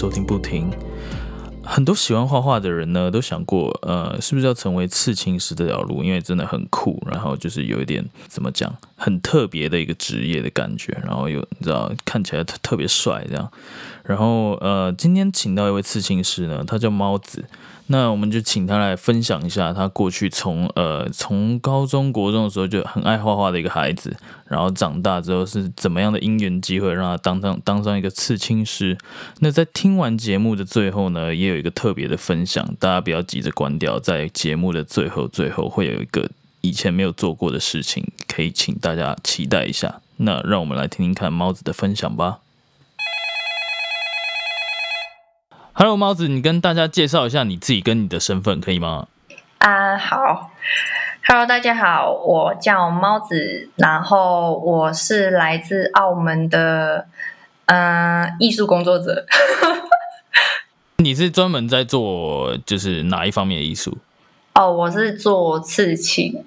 收听不停。很多喜欢画画的人呢，都想过，呃，是不是要成为刺青师这条路？因为真的很酷，然后就是有一点怎么讲，很特别的一个职业的感觉，然后有你知道看起来特特别帅这样。然后呃，今天请到一位刺青师呢，他叫猫子。那我们就请他来分享一下，他过去从呃从高中国中的时候就很爱画画的一个孩子，然后长大之后是怎么样的因缘机会让他当上当上一个刺青师。那在听完节目的最后呢，也有一个特别的分享，大家不要急着关掉，在节目的最后最后会有一个以前没有做过的事情，可以请大家期待一下。那让我们来听听看猫子的分享吧。Hello，猫子，你跟大家介绍一下你自己跟你的身份可以吗？啊，好，Hello，大家好，我叫猫子，然后我是来自澳门的，嗯，艺术工作者。你是专门在做就是哪一方面的艺术？哦，我是做刺青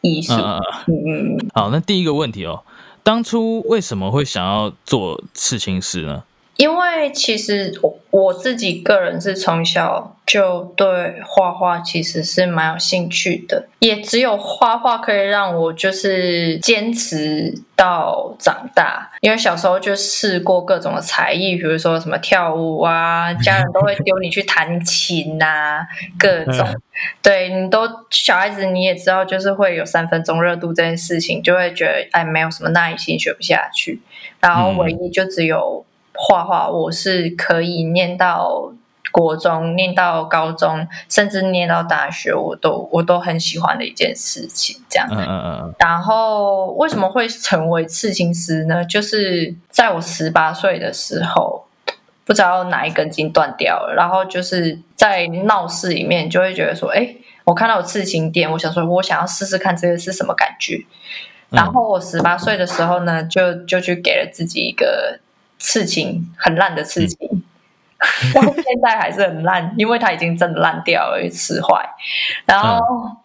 艺术。嗯嗯。好，那第一个问题哦，当初为什么会想要做刺青师呢？因为其实我我自己个人是从小就对画画其实是蛮有兴趣的，也只有画画可以让我就是坚持到长大。因为小时候就试过各种的才艺，比如说什么跳舞啊，家人都会丢你去弹琴呐，各种。对你都小孩子你也知道，就是会有三分钟热度这件事情，就会觉得哎没有什么耐心学不下去，然后唯一就只有。画画我是可以念到国中，念到高中，甚至念到大学，我都我都很喜欢的一件事情。这样，嗯嗯嗯。然后为什么会成为刺青师呢？就是在我十八岁的时候，不知道哪一根筋断掉了，然后就是在闹市里面就会觉得说，哎，我看到有刺青店，我想说，我想要试试看这个是什么感觉。然后我十八岁的时候呢，就就去给了自己一个。刺青很烂的刺青，到现在还是很烂，因为它已经真的烂掉了，刺坏。然后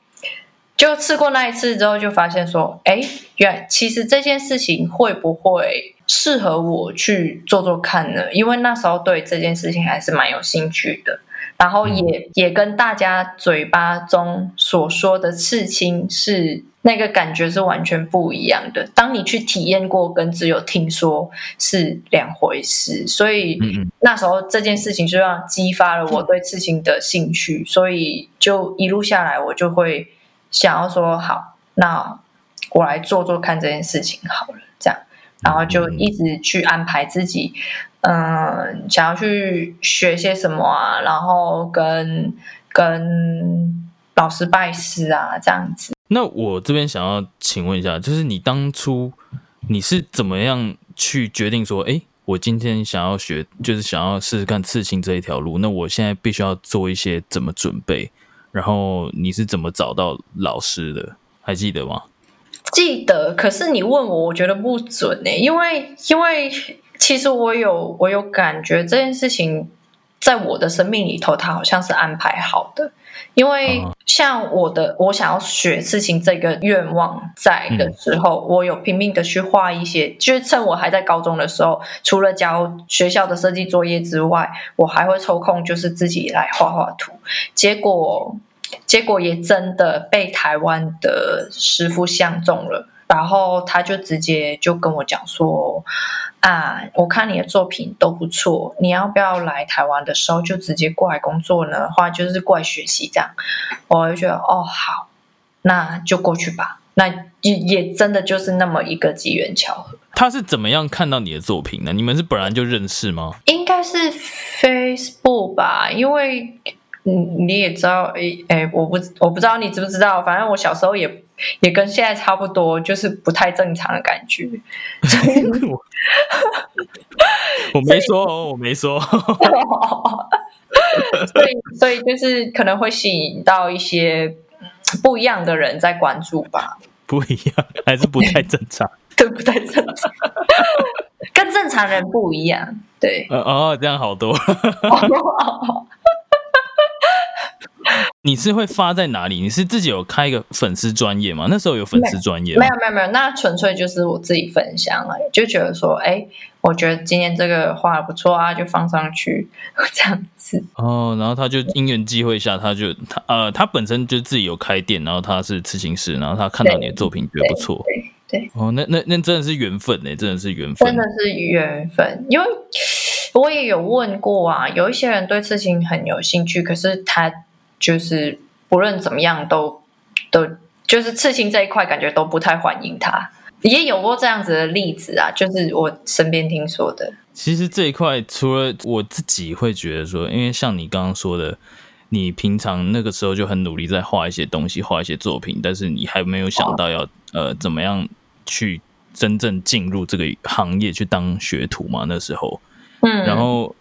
就刺过那一次之后，就发现说，哎，原其实这件事情会不会适合我去做做看呢？因为那时候对这件事情还是蛮有兴趣的。然后也也跟大家嘴巴中所说的刺青是那个感觉是完全不一样的。当你去体验过，跟只有听说是两回事。所以那时候这件事情就让激发了我对刺青的兴趣。所以就一路下来，我就会想要说：好，那我来做做看这件事情好了。这样，然后就一直去安排自己。嗯，想要去学些什么啊？然后跟跟老师拜师啊，这样子。那我这边想要请问一下，就是你当初你是怎么样去决定说，哎，我今天想要学，就是想要试试看刺青这一条路？那我现在必须要做一些怎么准备？然后你是怎么找到老师的？还记得吗？记得，可是你问我，我觉得不准呢，因为因为。其实我有，我有感觉这件事情在我的生命里头，它好像是安排好的。因为像我的，我想要学事情这个愿望在的时候，我有拼命的去画一些，就是趁我还在高中的时候，除了交学校的设计作业之外，我还会抽空就是自己来画画图。结果，结果也真的被台湾的师傅相中了。然后他就直接就跟我讲说：“啊，我看你的作品都不错，你要不要来台湾的时候就直接过来工作呢？或者就是过来学习这样？”我就觉得哦，好，那就过去吧。那也也真的就是那么一个机缘巧合。他是怎么样看到你的作品呢？你们是本来就认识吗？应该是 Facebook 吧，因为你你也知道，诶诶，我不我不知道你知不知道，反正我小时候也。也跟现在差不多，就是不太正常的感觉。我没说哦，我没说。所以，所以就是可能会吸引到一些不一样的人在关注吧。不一样，还是不太正常？对，不太正常，跟正常人不一样。对，哦，这样好多。你是会发在哪里？你是自己有开一个粉丝专业吗？那时候有粉丝专业吗没有没有没有，那纯粹就是我自己分享了，就觉得说，哎，我觉得今天这个画的不错啊，就放上去 这样子。哦，然后他就因缘际会下，他就他呃，他本身就自己有开店，然后他是刺青师，然后他看到你的作品觉得不错，对对，哦，那那那真的是缘分呢，真的是缘分，真的是缘分。因为我也有问过啊，有一些人对刺青很有兴趣，可是他就是不论怎么样都都就是刺青这一块，感觉都不太欢迎他。也有过这样子的例子啊，就是我身边听说的。其实这一块，除了我自己会觉得说，因为像你刚刚说的，你平常那个时候就很努力在画一些东西，画一些作品，但是你还没有想到要呃怎么样去真正进入这个行业去当学徒嘛？那时候，嗯，然后就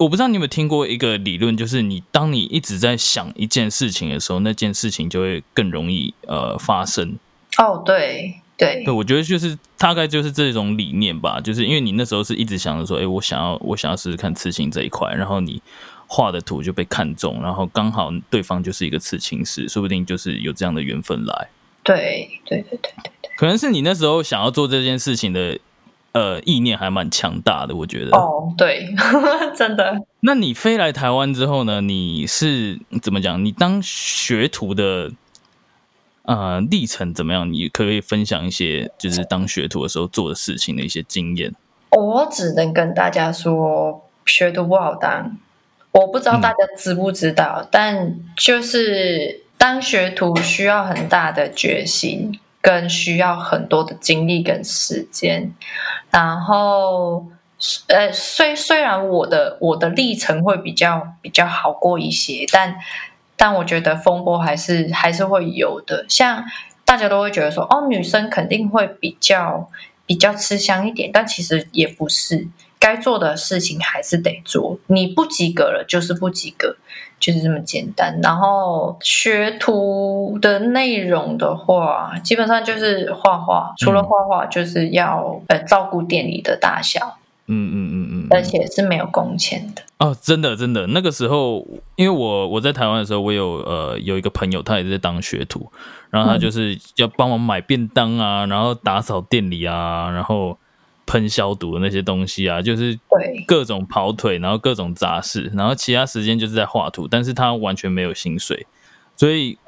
我不知道你有没有听过一个理论，就是你当你一直在想一件事情的时候，那件事情就会更容易呃发生。哦，对对对，我觉得就是大概就是这种理念吧，就是因为你那时候是一直想着说，哎，我想要我想要试试看刺青这一块，然后你画的图就被看中，然后刚好对方就是一个刺青师，说不定就是有这样的缘分来。对对对对对对。可能是你那时候想要做这件事情的呃意念还蛮强大的，我觉得。哦，对，真的。那你飞来台湾之后呢？你是怎么讲？你当学徒的呃历程怎么样？你可不可以分享一些就是当学徒的时候做的事情的一些经验？我只能跟大家说，学徒不好当。我不知道大家知不知道，但就是当学徒需要很大的决心，更需要很多的精力跟时间。然后，呃，虽虽然我的我的历程会比较比较好过一些，但但我觉得风波还是还是会有的。像大家都会觉得说，哦，女生肯定会比较比较吃香一点，但其实也不是。该做的事情还是得做，你不及格了就是不及格，就是这么简单。然后学徒的内容的话，基本上就是画画，除了画画，就是要呃照顾店里的大小，嗯嗯嗯嗯，而且是没有工钱的。哦，真的真的，那个时候，因为我我在台湾的时候，我有呃有一个朋友，他也是在当学徒，然后他就是要帮忙买便当啊，然后打扫店里啊，然后。喷消毒的那些东西啊，就是对各种跑腿，然后各种杂事，然后其他时间就是在画图，但是他完全没有薪水，所以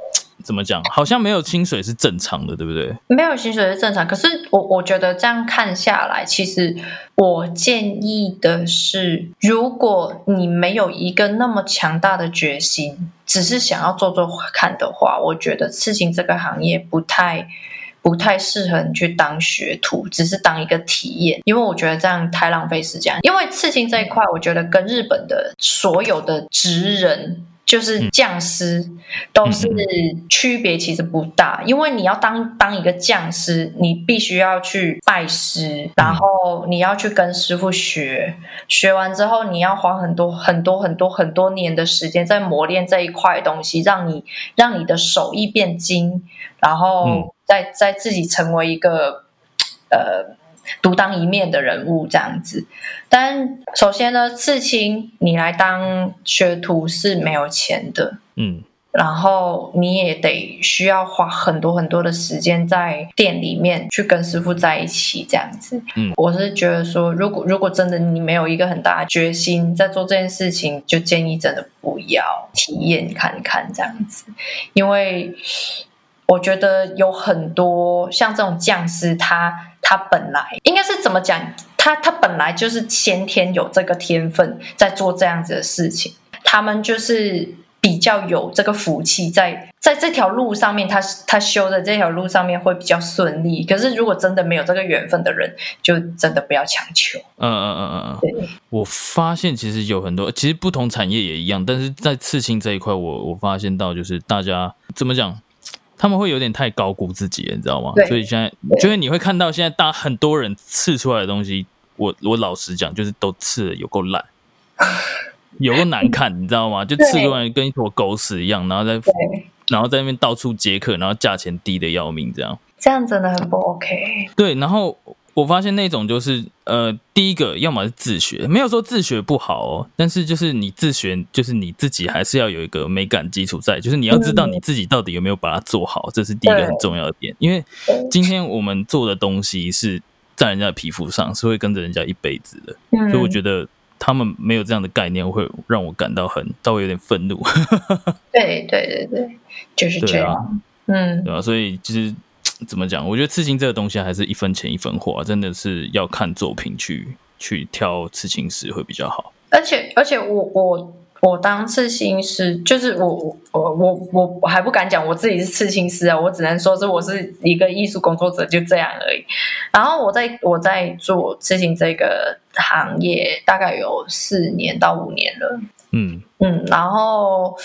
怎么讲，好像没有薪水是正常的，对不对？没有薪水是正常，可是我我觉得这样看下来，其实我建议的是，如果你没有一个那么强大的决心，只是想要做做看的话，我觉得刺青这个行业不太。不太适合你去当学徒，只是当一个体验，因为我觉得这样太浪费时间。因为刺青这一块，我觉得跟日本的所有的职人，就是匠师，都是区别其实不大。因为你要当当一个匠师，你必须要去拜师，然后你要去跟师傅学，学完之后你要花很多很多很多很多年的时间在磨练这一块东西，让你让你的手艺变精，然后。在在自己成为一个呃独当一面的人物这样子，但首先呢，刺青你来当学徒是没有钱的，嗯，然后你也得需要花很多很多的时间在店里面去跟师傅在一起这样子，嗯，我是觉得说，如果如果真的你没有一个很大的决心在做这件事情，就建议真的不要体验看看这样子，因为。我觉得有很多像这种匠师，他他本来应该是怎么讲？他他本来就是先天有这个天分，在做这样子的事情。他们就是比较有这个福气，在在这条路上面，他他修的这条路上面会比较顺利。可是如果真的没有这个缘分的人，就真的不要强求。嗯嗯嗯嗯嗯。对，我发现其实有很多，其实不同产业也一样，但是在刺青这一块，我我发现到就是大家怎么讲？他们会有点太高估自己，你知道吗？所以现在就是你会看到现在大很多人刺出来的东西，我我老实讲，就是都刺的有够烂，有够难看，你知道吗？就刺出来跟一坨狗屎一样，然后在然后在那边到处接客，然后价钱低的要命，这样这样真的很不 OK。对，然后我发现那种就是呃，第一个要么是自学，没有说自学不好哦，但是就是你自学，就是你自己还是要有一个美感基础在，就是你要知道你自己到底有没有把它做好，这是第一个很重要的点。因为今天我们做的东西是在人家的皮肤上，是会跟着人家一辈子的，所以我觉得他们没有这样的概念，会让我感到很稍微有点愤怒。对对对对，就是这样，嗯，对吧？所以其实。怎么讲？我觉得刺青这个东西还是一分钱一分货，真的是要看作品去去挑刺青师会比较好。而且而且，我我我当刺青师，就是我我我我我还不敢讲我自己是刺青师啊，我只能说是我是一个艺术工作者，就这样而已。然后我在我在做刺青这个行业，大概有四年到五年了。嗯嗯，然后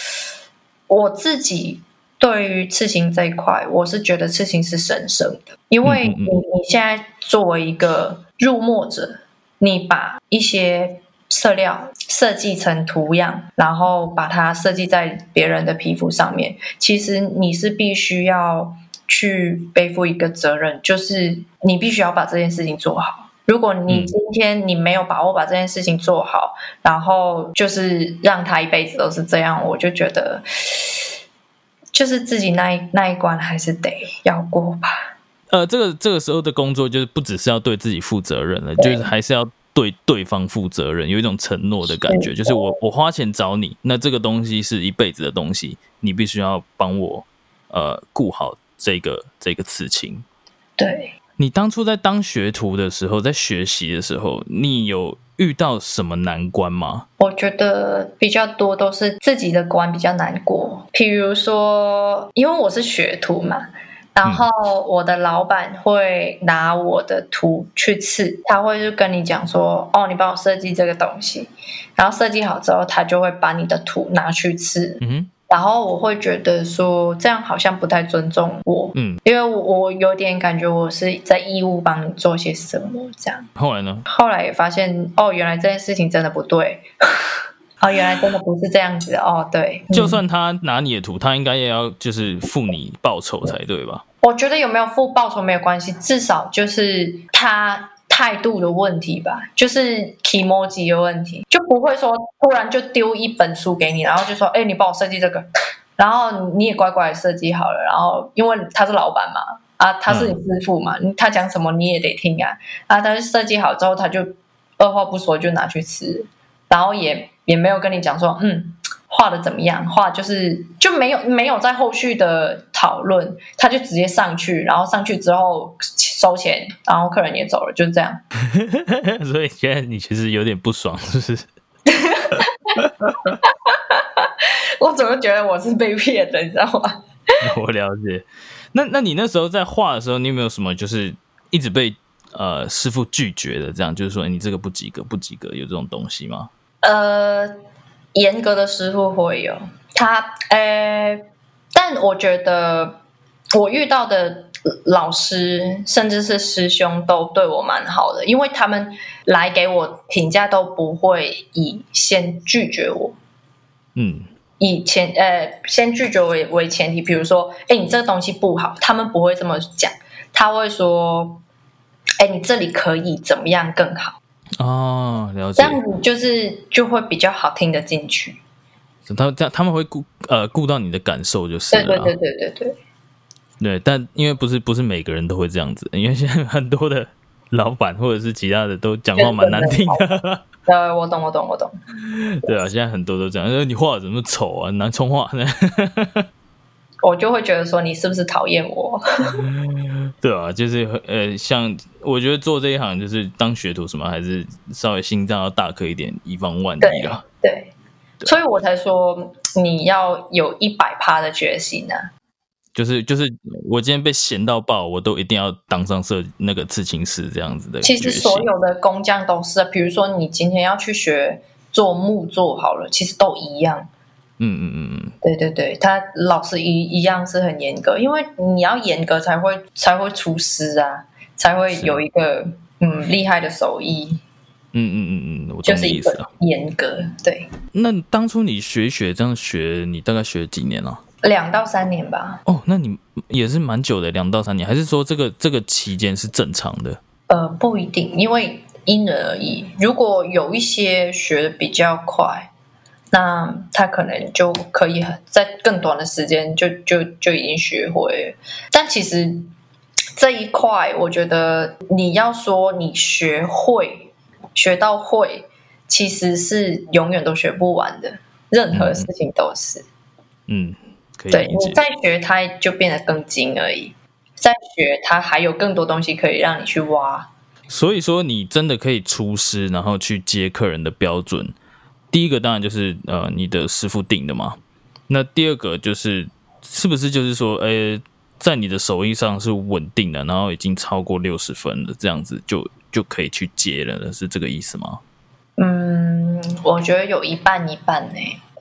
我自己。对于刺青这一块，我是觉得刺青是神圣的，因为你你现在作为一个入墨者，你把一些色料设计成图样，然后把它设计在别人的皮肤上面，其实你是必须要去背负一个责任，就是你必须要把这件事情做好。如果你今天你没有把握把这件事情做好，然后就是让他一辈子都是这样，我就觉得。就是自己那一那一关还是得要过吧。呃，这个这个时候的工作就是不只是要对自己负责任了，就是还是要对对方负责任，有一种承诺的感觉。就是我我花钱找你，那这个东西是一辈子的东西，你必须要帮我呃顾好这个这个刺青。对。你当初在当学徒的时候，在学习的时候，你有遇到什么难关吗？我觉得比较多都是自己的关比较难过。譬如说，因为我是学徒嘛，然后我的老板会拿我的图去刺，他会就跟你讲说：“哦，你帮我设计这个东西。”然后设计好之后，他就会把你的图拿去刺。嗯然后我会觉得说这样好像不太尊重我，嗯，因为我有点感觉我是在义务帮你做些什么这样。后来呢？后来也发现哦，原来这件事情真的不对，哦，原来真的不是这样子哦。对，就算他拿你的图，他应该也要就是付你报酬才对吧？我觉得有没有付报酬没有关系，至少就是他。态度的问题吧，就是 emoji 的问题，就不会说突然就丢一本书给你，然后就说：“哎，你帮我设计这个。”然后你也乖乖设计好了。然后因为他是老板嘛，啊，他是你师傅嘛，他讲什么你也得听啊。啊，他设计好之后，他就二话不说就拿去吃，然后也也没有跟你讲说：“嗯。”画的怎么样？画就是就没有没有在后续的讨论，他就直接上去，然后上去之后收钱，然后客人也走了，就是这样。所以现在你其实有点不爽，是不是？我怎么觉得我是被骗的？你知道吗？我了解。那那你那时候在画的时候，你有没有什么就是一直被呃师傅拒绝的？这样就是说你这个不及格，不及格，有这种东西吗？呃。严格的师傅会有。他，呃，但我觉得我遇到的老师甚至是师兄都对我蛮好的，因为他们来给我评价都不会以先拒绝我，嗯，以前呃先拒绝为为前提，比如说，哎，你这个东西不好，他们不会这么讲，他会说，哎，你这里可以怎么样更好。哦，了解。这样子就是就会比较好听得进去。他这样他们会顾呃顾到你的感受就是了。对对对对对对。对，但因为不是不是每个人都会这样子，因为现在很多的老板或者是其他的都讲话蛮难听的。呃，我懂我懂我懂。对啊，现在很多都这样，说你画的怎么丑啊，难冲画呢。我就会觉得说你是不是讨厌我？对啊，就是呃，像我觉得做这一行就是当学徒什么，还是稍微心脏要大颗一点，以防万一啊。对，所以我才说你要有一百趴的决心啊。就是就是，我今天被闲到爆，我都一定要当上设那个刺青师这样子的。其实所有的工匠都是，比如说你今天要去学做木作好了，其实都一样。嗯嗯嗯嗯，对对对，他老师一一样是很严格，因为你要严格才会才会出师啊，才会有一个嗯厉害的手艺。嗯嗯嗯嗯，我懂你意思了。严格对。那当初你学学这样学，你大概学几年了？两到三年吧。哦，那你也是蛮久的，两到三年，还是说这个这个期间是正常的？呃，不一定，因为因人而异。如果有一些学的比较快，那他可能就可以在更短的时间就就就已经学会。但其实这一块，我觉得你要说你学会学到会，其实是永远都学不完的。任何事情都是，嗯，可以对你再学，它就变得更精而已。再学，它还有更多东西可以让你去挖。所以说，你真的可以出师，然后去接客人的标准。第一个当然就是呃，你的师傅定的嘛。那第二个就是，是不是就是说，呃，在你的手艺上是稳定的，然后已经超过六十分了，这样子就就可以去接了，是这个意思吗？嗯，我觉得有一半一半呢。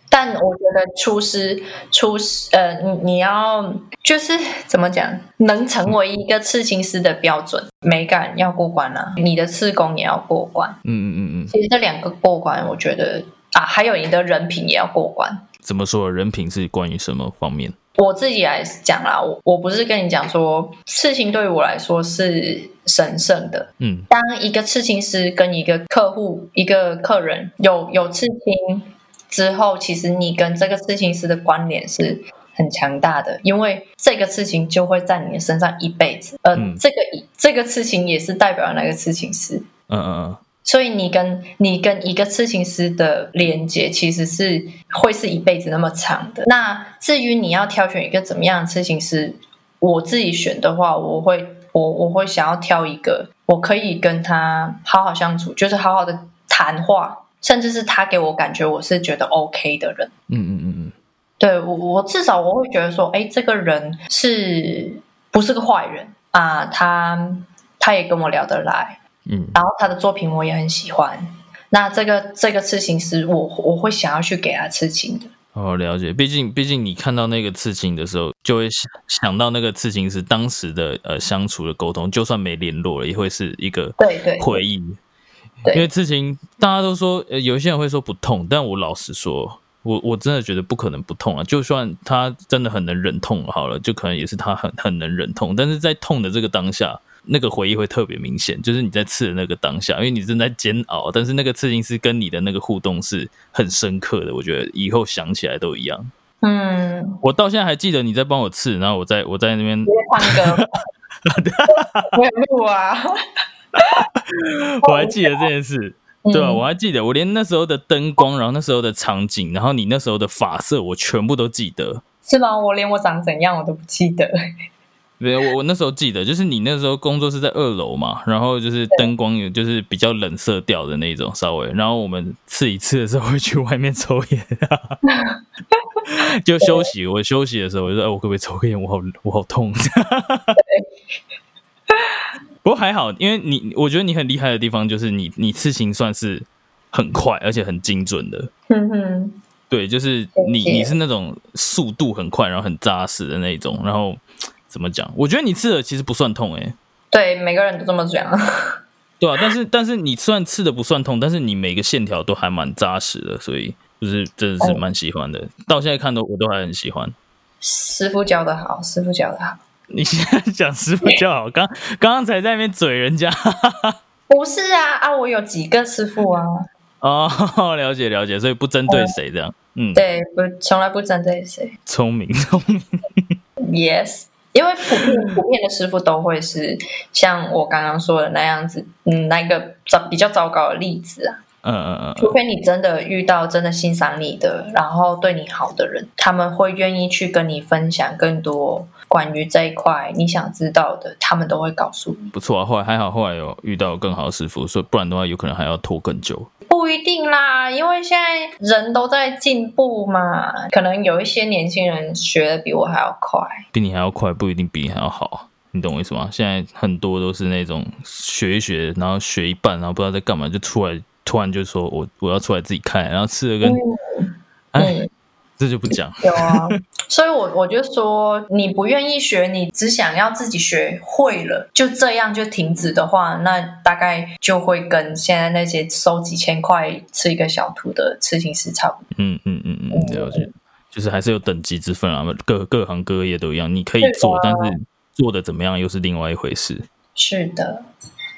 但我觉得厨师厨师呃，你你要就是怎么讲，能成为一个刺青师的标准，美感要过关啊，你的刺工也要过关。嗯嗯嗯嗯。其实这两个过关，我觉得啊，还有你的人品也要过关。怎么说？人品是关于什么方面？我自己来讲啦，我我不是跟你讲说，刺青对于我来说是神圣的。嗯，当一个刺青师跟一个客户、一个客人有有刺青。之后，其实你跟这个刺青师的关联是很强大的，因为这个事情就会在你的身上一辈子。呃，这个这个刺青也是代表那个刺青师。嗯嗯嗯。所以你跟你跟一个刺青师的连接，其实是会是一辈子那么长的。那至于你要挑选一个怎么样的刺青师，我自己选的话，我会我我会想要挑一个我可以跟他好好相处，就是好好的谈话。甚至是他给我感觉我是觉得 OK 的人，嗯嗯嗯嗯，对我我至少我会觉得说，哎，这个人是不是个坏人啊？他他也跟我聊得来，嗯，然后他的作品我也很喜欢。那这个这个刺青师，我我会想要去给他刺青的。哦，了解。毕竟毕竟你看到那个刺青的时候，就会想想到那个刺青师当时的呃相处的沟通，就算没联络了，也会是一个对对回忆。因为刺青，大家都说，呃，有些人会说不痛，但我老实说，我我真的觉得不可能不痛啊。就算他真的很能忍痛，好了，就可能也是他很很能忍痛。但是在痛的这个当下，那个回忆会特别明显，就是你在刺的那个当下，因为你正在煎熬，但是那个刺青师跟你的那个互动是很深刻的。我觉得以后想起来都一样。嗯，我到现在还记得你在帮我刺，然后我在我在那边唱歌，我有录啊。我还记得这件事，对吧？我还记得，我连那时候的灯光，然后那时候的场景，然后你那时候的发色，我全部都记得。是吗？我连我长怎样我都不记得。没有，我我那时候记得，就是你那时候工作是在二楼嘛，然后就是灯光有就是比较冷色调的那种，稍微。然后我们吃一次的时候会去外面抽烟，就休息。我休息的时候我就说：“哎，我可不可以抽个烟？我好我好痛。”不过还好，因为你我觉得你很厉害的地方就是你你刺青算是很快而且很精准的。嗯哼，对，就是你你是那种速度很快然后很扎实的那种。然后怎么讲？我觉得你刺的其实不算痛哎。对，每个人都这么讲。对啊，但是但是你虽然刺的不算痛，但是你每个线条都还蛮扎实的，所以就是真的是蛮喜欢的。到现在看都我都还很喜欢。师傅教的好，师傅教的好。你现在讲师傅就好，刚刚刚才在那边嘴人家，不是啊啊，我有几个师傅啊。哦，了解了解，所以不针对谁这样，嗯，对，不从来不针对谁，聪明聪明，yes，因为普遍普遍的师傅都会是像我刚刚说的那样子，嗯，那个糟比较糟糕的例子啊。嗯嗯嗯，除非你真的遇到真的欣赏你的，然后对你好的人，他们会愿意去跟你分享更多关于这一块你想知道的，他们都会告诉你。不错啊，后来还好，后来有遇到更好的师傅，所以不然的话，有可能还要拖更久。不一定啦，因为现在人都在进步嘛，可能有一些年轻人学的比我还要快，比你还要快，不一定比你还要好，你懂我意思吗？现在很多都是那种学一学，然后学一半，然后不知道在干嘛，就出来。突然就说我我要出来自己开，然后吃的跟，哎，这就不讲。有啊，所以我我就说，你不愿意学，你只想要自己学会了，就这样就停止的话，那大概就会跟现在那些收几千块吃一个小图的刺青师差不多。嗯嗯嗯嗯，了解，就是还是有等级之分啊，各各行各业都一样，你可以做，但是做的怎么样又是另外一回事。是的。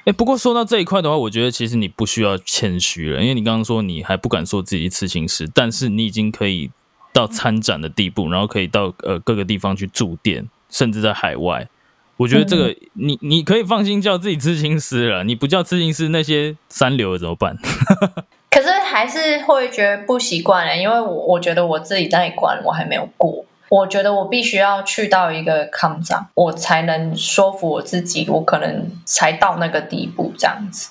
哎，不过说到这一块的话，我觉得其实你不需要谦虚了，因为你刚刚说你还不敢说自己刺青师，但是你已经可以到参展的地步，然后可以到呃各个地方去驻店，甚至在海外。我觉得这个你你可以放心叫自己刺青师了，你不叫刺青师，那些三流的怎么办？可是还是会觉得不习惯嘞，因为我我觉得我自己那一关我还没有过，我觉得我必须要去到一个抗战，我才能说服我自己，我可能才到那个地步这样子。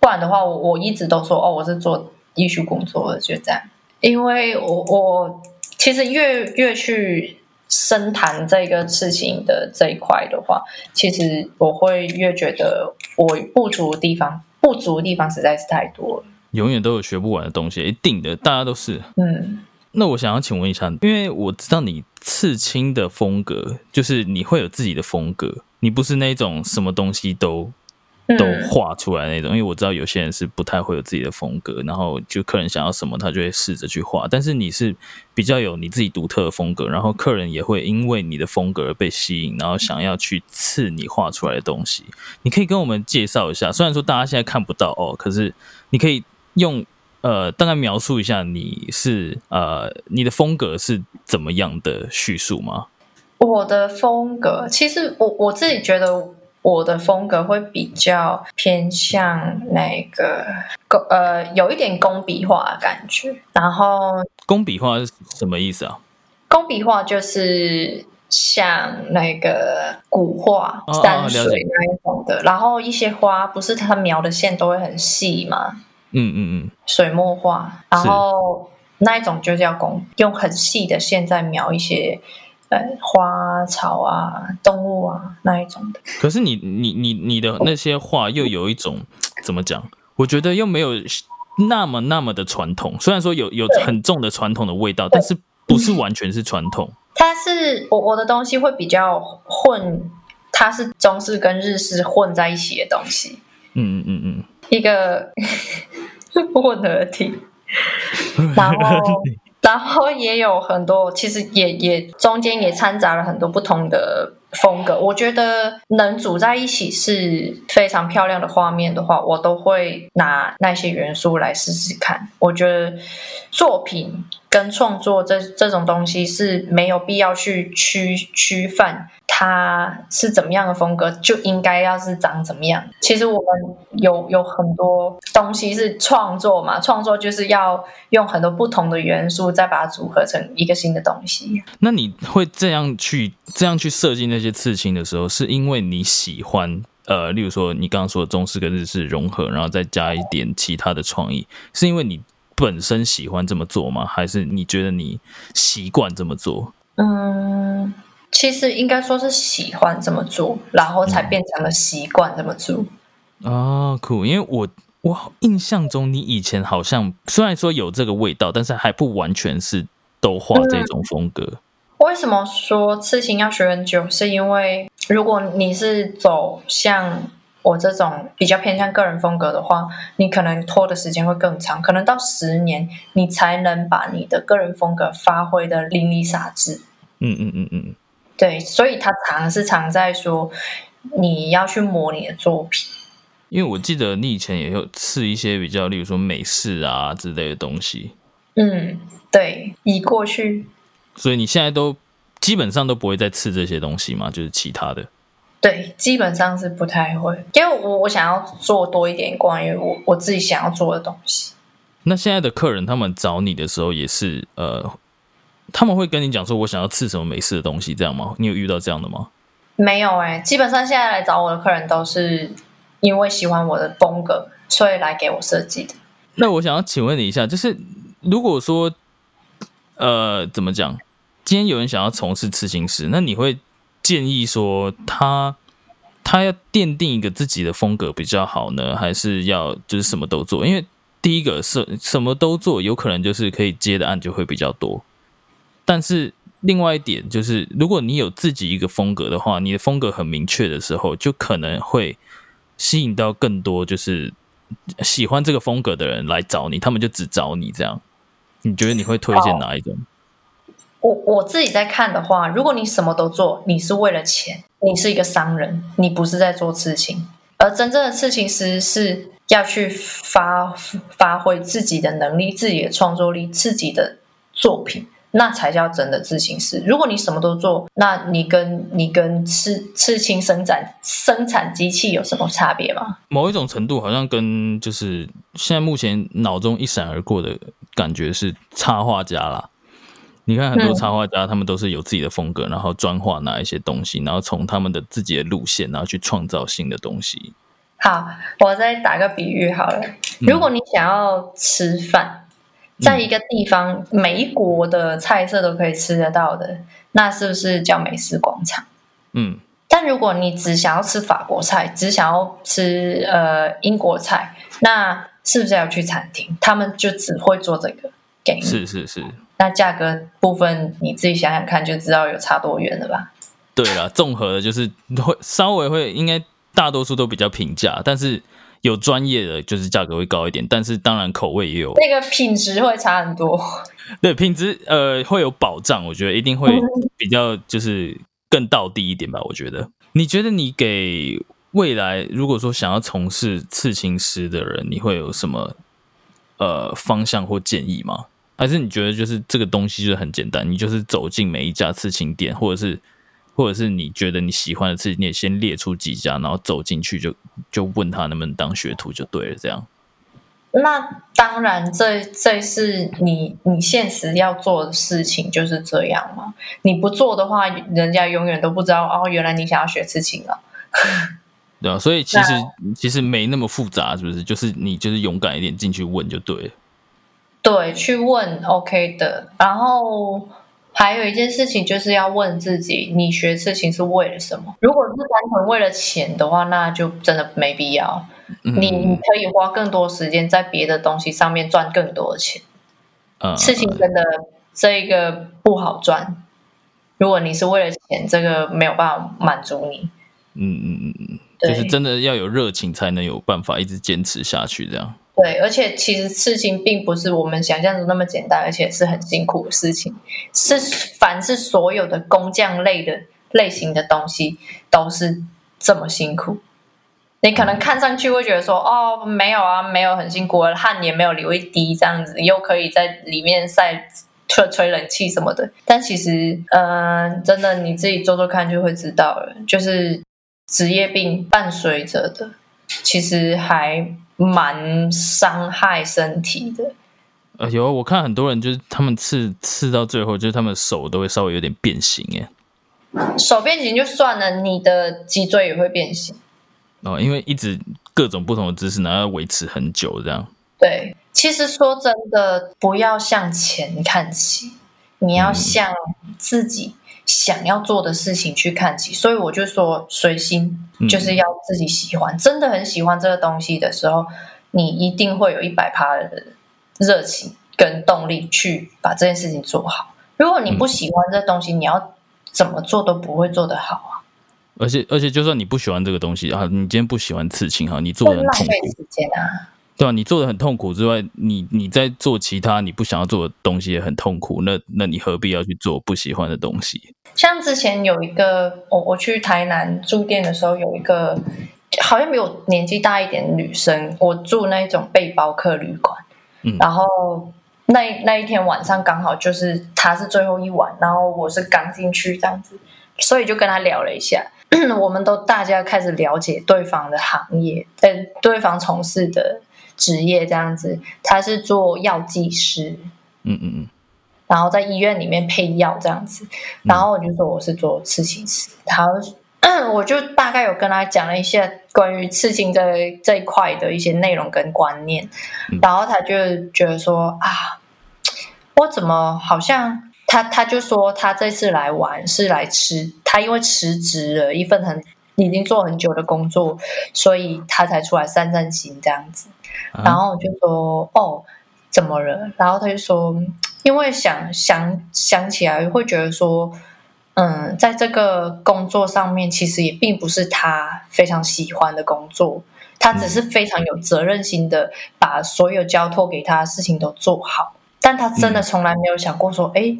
不然的话，我我一直都说哦，我是做艺术工作的，就这样。因为我我其实越越去。深谈这个事情的这一块的话，其实我会越觉得我不足的地方，不足的地方实在是太多了。永远都有学不完的东西，一定的，大家都是。嗯，那我想要请问一下，因为我知道你刺青的风格，就是你会有自己的风格，你不是那种什么东西都。都画出来那种，因为我知道有些人是不太会有自己的风格，然后就客人想要什么，他就会试着去画。但是你是比较有你自己独特的风格，然后客人也会因为你的风格而被吸引，然后想要去刺你画出来的东西。你可以跟我们介绍一下，虽然说大家现在看不到哦，可是你可以用呃大概描述一下你是呃你的风格是怎么样的叙述吗？我的风格，其实我我自己觉得。我的风格会比较偏向那个工呃，有一点工笔画的感觉。然后工笔画是什么意思啊？工笔画就是像那个古画山水那一种的。然后一些花不是它描的线都会很细吗？嗯嗯嗯，水墨画。然后那一种就叫工，用很细的线在描一些。花草啊，动物啊，那一种的。可是你你你你的那些画又有一种 怎么讲？我觉得又没有那么那么的传统。虽然说有有很重的传统的味道，但是不是完全是传统。它是我我的东西会比较混，它是中式跟日式混在一起的东西。嗯嗯嗯嗯，一个 混合体，然后。然后也有很多，其实也也中间也掺杂了很多不同的风格。我觉得能组在一起是非常漂亮的画面的话，我都会拿那些元素来试试看。我觉得作品跟创作这这种东西是没有必要去区区分。它是怎么样的风格，就应该要是长怎么样。其实我们有有很多东西是创作嘛，创作就是要用很多不同的元素，再把它组合成一个新的东西。那你会这样去这样去设计那些刺青的时候，是因为你喜欢呃，例如说你刚刚说的中式跟日式融合，然后再加一点其他的创意，是因为你本身喜欢这么做吗？还是你觉得你习惯这么做？嗯。其实应该说是喜欢这么做，然后才变成了习惯这么做。啊，酷！因为我我印象中你以前好像虽然说有这个味道，但是还不完全是都画这种风格。为什么说刺青要学很久？是因为如果你是走像我这种比较偏向个人风格的话，你可能拖的时间会更长，可能到十年你才能把你的个人风格发挥的淋漓洒致。嗯嗯嗯嗯。对，所以他常是藏在说你要去模你的作品。因为我记得你以前也有刺一些比较，例如说美式啊之类的东西。嗯，对，已过去。所以你现在都基本上都不会再吃这些东西嘛？就是其他的。对，基本上是不太会，因为我我想要做多一点关于我我自己想要做的东西。那现在的客人他们找你的时候也是呃。他们会跟你讲说，我想要吃什么美式的东西，这样吗？你有遇到这样的吗？没有哎，基本上现在来找我的客人都是因为喜欢我的风格，所以来给我设计的。那我想要请问你一下，就是如果说，呃，怎么讲？今天有人想要从事刺青师，那你会建议说他他要奠定一个自己的风格比较好呢，还是要就是什么都做？因为第一个是什么都做，有可能就是可以接的案就会比较多。但是另外一点就是，如果你有自己一个风格的话，你的风格很明确的时候，就可能会吸引到更多就是喜欢这个风格的人来找你，他们就只找你这样。你觉得你会推荐哪一种？我我自己在看的话，如果你什么都做，你是为了钱，你是一个商人，你不是在做事情，而真正的刺青师是要去发发挥自己的能力、自己的创作力、自己的作品。那才叫真的刺青师。如果你什么都做，那你跟你跟刺刺青生产生产机器有什么差别吗？某一种程度，好像跟就是现在目前脑中一闪而过的感觉是插画家啦。你看很多插画家，他们都是有自己的风格，然后专画哪一些东西，然后从他们的自己的路线，然后去创造新的东西。好，我再打个比喻好了。如果你想要吃饭。在一个地方，每一国的菜色都可以吃得到的，那是不是叫美食广场？嗯。但如果你只想要吃法国菜，只想要吃呃英国菜，那是不是要去餐厅？他们就只会做这个给你。是是是。那价格部分你自己想想看，就知道有差多远了吧？对了，综合的就是会稍微会，应该大多数都比较平价，但是。有专业的就是价格会高一点，但是当然口味也有那个品质会差很多。对，品质呃会有保障，我觉得一定会比较就是更到地一点吧。我觉得，你觉得你给未来如果说想要从事刺青师的人，你会有什么呃方向或建议吗？还是你觉得就是这个东西就是很简单，你就是走进每一家刺青店，或者是？或者是你觉得你喜欢的事情，你也，先列出几家，然后走进去就就问他能不能当学徒就对了。这样，那当然，这这是你你现实要做的事情就是这样嘛。你不做的话，人家永远都不知道哦，原来你想要学刺青了。对啊，所以其实其实没那么复杂，是不是？就是你就是勇敢一点进去问就对了。对，去问 OK 的，然后。还有一件事情，就是要问自己：你学事情是为了什么？如果是单纯为了钱的话，那就真的没必要。你你可以花更多时间在别的东西上面赚更多的钱。刺青真的这个不好赚。如果你是为了钱，这个没有办法满足你。嗯嗯嗯嗯，就是真的要有热情，才能有办法一直坚持下去。这样。对，而且其实刺青并不是我们想象中那么简单，而且是很辛苦的事情。是凡是所有的工匠类的类型的东西，都是这么辛苦。你可能看上去会觉得说，哦，没有啊，没有很辛苦，汗也没有流一滴，这样子又可以在里面晒、吹吹冷气什么的。但其实，嗯，真的你自己做做看就会知道了，就是职业病伴随着的，其实还。蛮伤害身体的，呃，有我看很多人就是他们刺刺到最后，就是他们手都会稍微有点变形，耶。手变形就算了，你的脊椎也会变形哦，因为一直各种不同的姿势，然后要维持很久这样。对，其实说真的，不要向前看齐，你要向自己。想要做的事情去看齐，所以我就说随心，就是要自己喜欢，真的很喜欢这个东西的时候，你一定会有一百趴的热情跟动力去把这件事情做好。如果你不喜欢这东西，你要怎么做都不会做得好啊！而且而且，就算你不喜欢这个东西啊，你今天不喜欢刺青哈，你做的很痛苦，时间啊。对啊，你做的很痛苦之外，你你在做其他你不想要做的东西也很痛苦，那那你何必要去做不喜欢的东西？像之前有一个，我我去台南住店的时候，有一个好像比我年纪大一点的女生，我住那种背包客旅馆，嗯，然后那那一天晚上刚好就是她是最后一晚，然后我是刚进去这样子，所以就跟她聊了一下，我们都大家开始了解对方的行业，呃，对方从事的。职业这样子，他是做药剂师，嗯嗯嗯，然后在医院里面配药这样子，然后我就说我是做刺青师，他 我就大概有跟他讲了一下关于刺青这这一块的一些内容跟观念，然后他就觉得说啊，我怎么好像他他就说他这次来玩是来吃，他因为辞职了一份很已经做很久的工作，所以他才出来散散心这样子。然后我就说哦，怎么了？然后他就说，因为想想想起来，会觉得说，嗯，在这个工作上面，其实也并不是他非常喜欢的工作，他只是非常有责任心的把所有交托给他的事情都做好，但他真的从来没有想过说，哎，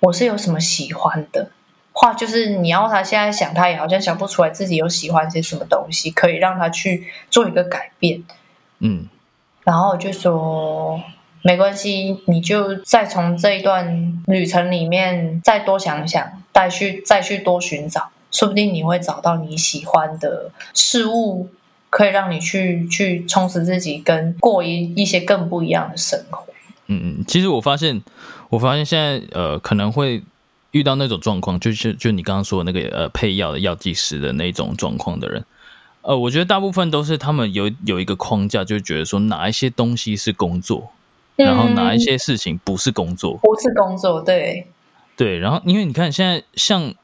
我是有什么喜欢的，话，就是你要他现在想，他也好像想不出来自己有喜欢些什么东西，可以让他去做一个改变。嗯，然后我就说没关系，你就再从这一段旅程里面再多想想，再去再去多寻找，说不定你会找到你喜欢的事物，可以让你去去充实自己，跟过一一些更不一样的生活。嗯嗯，其实我发现，我发现现在呃可能会遇到那种状况，就是就你刚刚说的那个呃配药的药剂师的那种状况的人，呃，我觉得大部分都是他们有有一个框架，就觉得说哪一些东西是工作，然后哪一些事情不是工作，不是工作，对对，然后因为你看现在像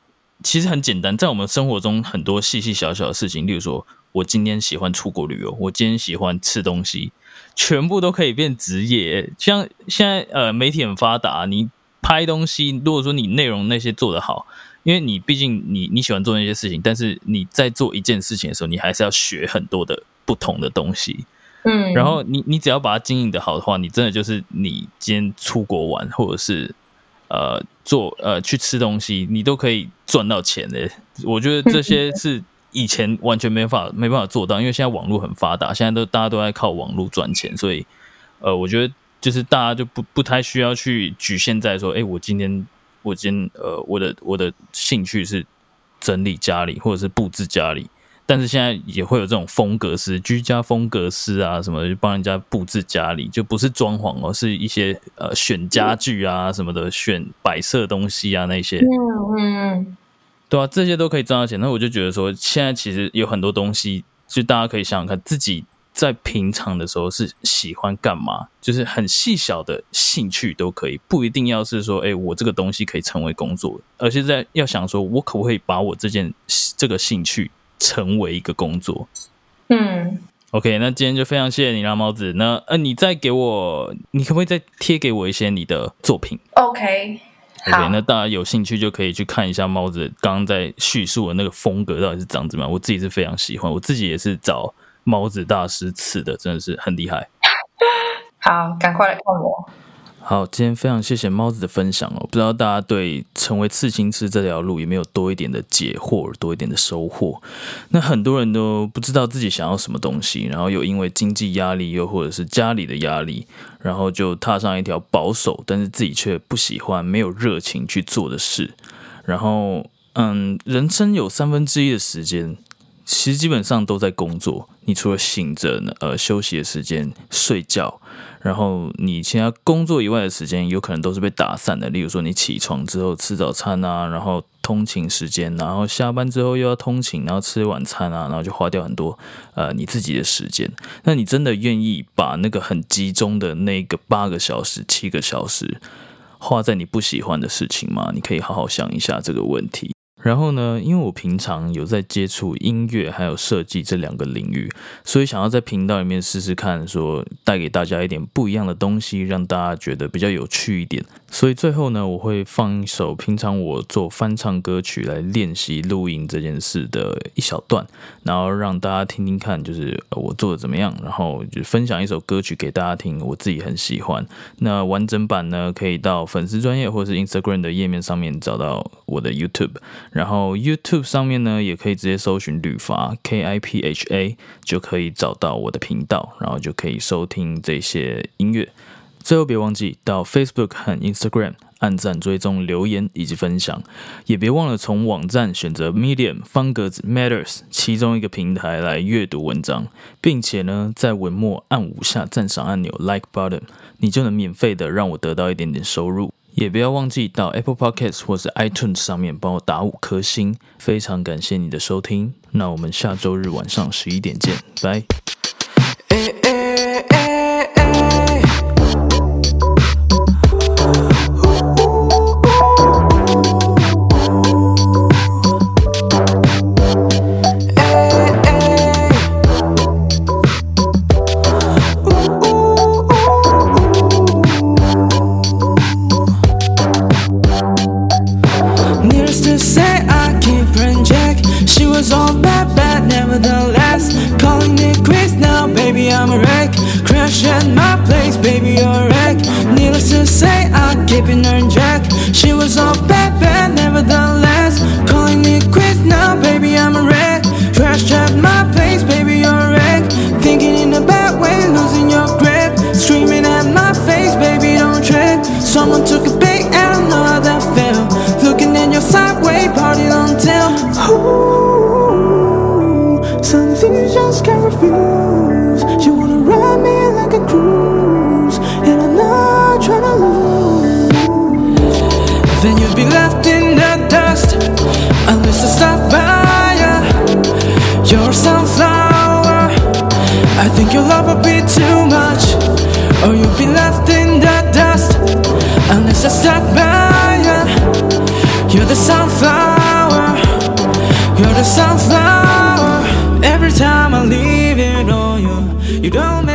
其实很简单，在我们生活中很多细细小小的事情，例如说我今天喜欢出国旅游，我今天喜欢吃东西。全部都可以变职业，像现在呃媒体很发达，你拍东西，如果说你内容那些做得好，因为你毕竟你你喜欢做那些事情，但是你在做一件事情的时候，你还是要学很多的不同的东西，嗯，然后你你只要把它经营的好的话，你真的就是你今天出国玩，或者是呃做呃去吃东西，你都可以赚到钱的。我觉得这些是。以前完全没法没办法做到，因为现在网络很发达，现在都大家都在靠网络赚钱，所以呃，我觉得就是大家就不不太需要去局限在说，哎，我今天我今天呃，我的我的兴趣是整理家里或者是布置家里，但是现在也会有这种风格师、居家风格师啊什么，就帮人家布置家里，就不是装潢哦，是一些呃选家具啊什么的，选摆设东西啊那些，嗯嗯。对啊，这些都可以赚到钱。那我就觉得说，现在其实有很多东西，就大家可以想想看，自己在平常的时候是喜欢干嘛，就是很细小的兴趣都可以，不一定要是说，哎，我这个东西可以成为工作，而是在要想说，我可不可以把我这件这个兴趣成为一个工作？嗯，OK，那今天就非常谢谢你啦，猫子。那呃，你再给我，你可不可以再贴给我一些你的作品？OK。OK，那大家有兴趣就可以去看一下猫子刚刚在叙述的那个风格到底是长怎么样。我自己是非常喜欢，我自己也是找猫子大师刺的，真的是很厉害。好，赶快来看我。好，今天非常谢谢猫子的分享哦。不知道大家对成为刺青师这条路有没有多一点的解惑，多一点的收获？那很多人都不知道自己想要什么东西，然后又因为经济压力，又或者是家里的压力，然后就踏上一条保守，但是自己却不喜欢、没有热情去做的事。然后，嗯，人生有三分之一的时间，其实基本上都在工作。你除了醒着呢，呃，休息的时间、睡觉。然后你其他工作以外的时间，有可能都是被打散的。例如说，你起床之后吃早餐啊，然后通勤时间，然后下班之后又要通勤，然后吃晚餐啊，然后就花掉很多呃你自己的时间。那你真的愿意把那个很集中的那个八个小时、七个小时花在你不喜欢的事情吗？你可以好好想一下这个问题。然后呢，因为我平常有在接触音乐还有设计这两个领域，所以想要在频道里面试试看，说带给大家一点不一样的东西，让大家觉得比较有趣一点。所以最后呢，我会放一首平常我做翻唱歌曲来练习录音这件事的一小段，然后让大家听听看，就是我做的怎么样，然后就分享一首歌曲给大家听，我自己很喜欢。那完整版呢，可以到粉丝专业或是 Instagram 的页面上面找到我的 YouTube。然后 YouTube 上面呢，也可以直接搜寻旅发 K I P H A，就可以找到我的频道，然后就可以收听这些音乐。最后别忘记到 Facebook 和 Instagram 按赞、追踪、留言以及分享，也别忘了从网站选择 Medium 方格子 Matters 其中一个平台来阅读文章，并且呢，在文末按五下赞赏按钮 Like Button，你就能免费的让我得到一点点收入。也不要忘记到 Apple Podcasts 或是 iTunes 上面帮我打五颗星，非常感谢你的收听。那我们下周日晚上十一点见，拜。back. Needless to say, I'm keeping her in check. She was all bad, bad, nevertheless. Calling me quits now, baby, I'm a wreck. Trash trap my place, baby, you're a wreck. Thinking in a bad way, losing your grip. Screaming at my face, baby, don't trip. Someone to would be too much, or you'll be left in the dust unless I by ya. You're the sunflower. You're the sunflower. Every time I leave it on you, you don't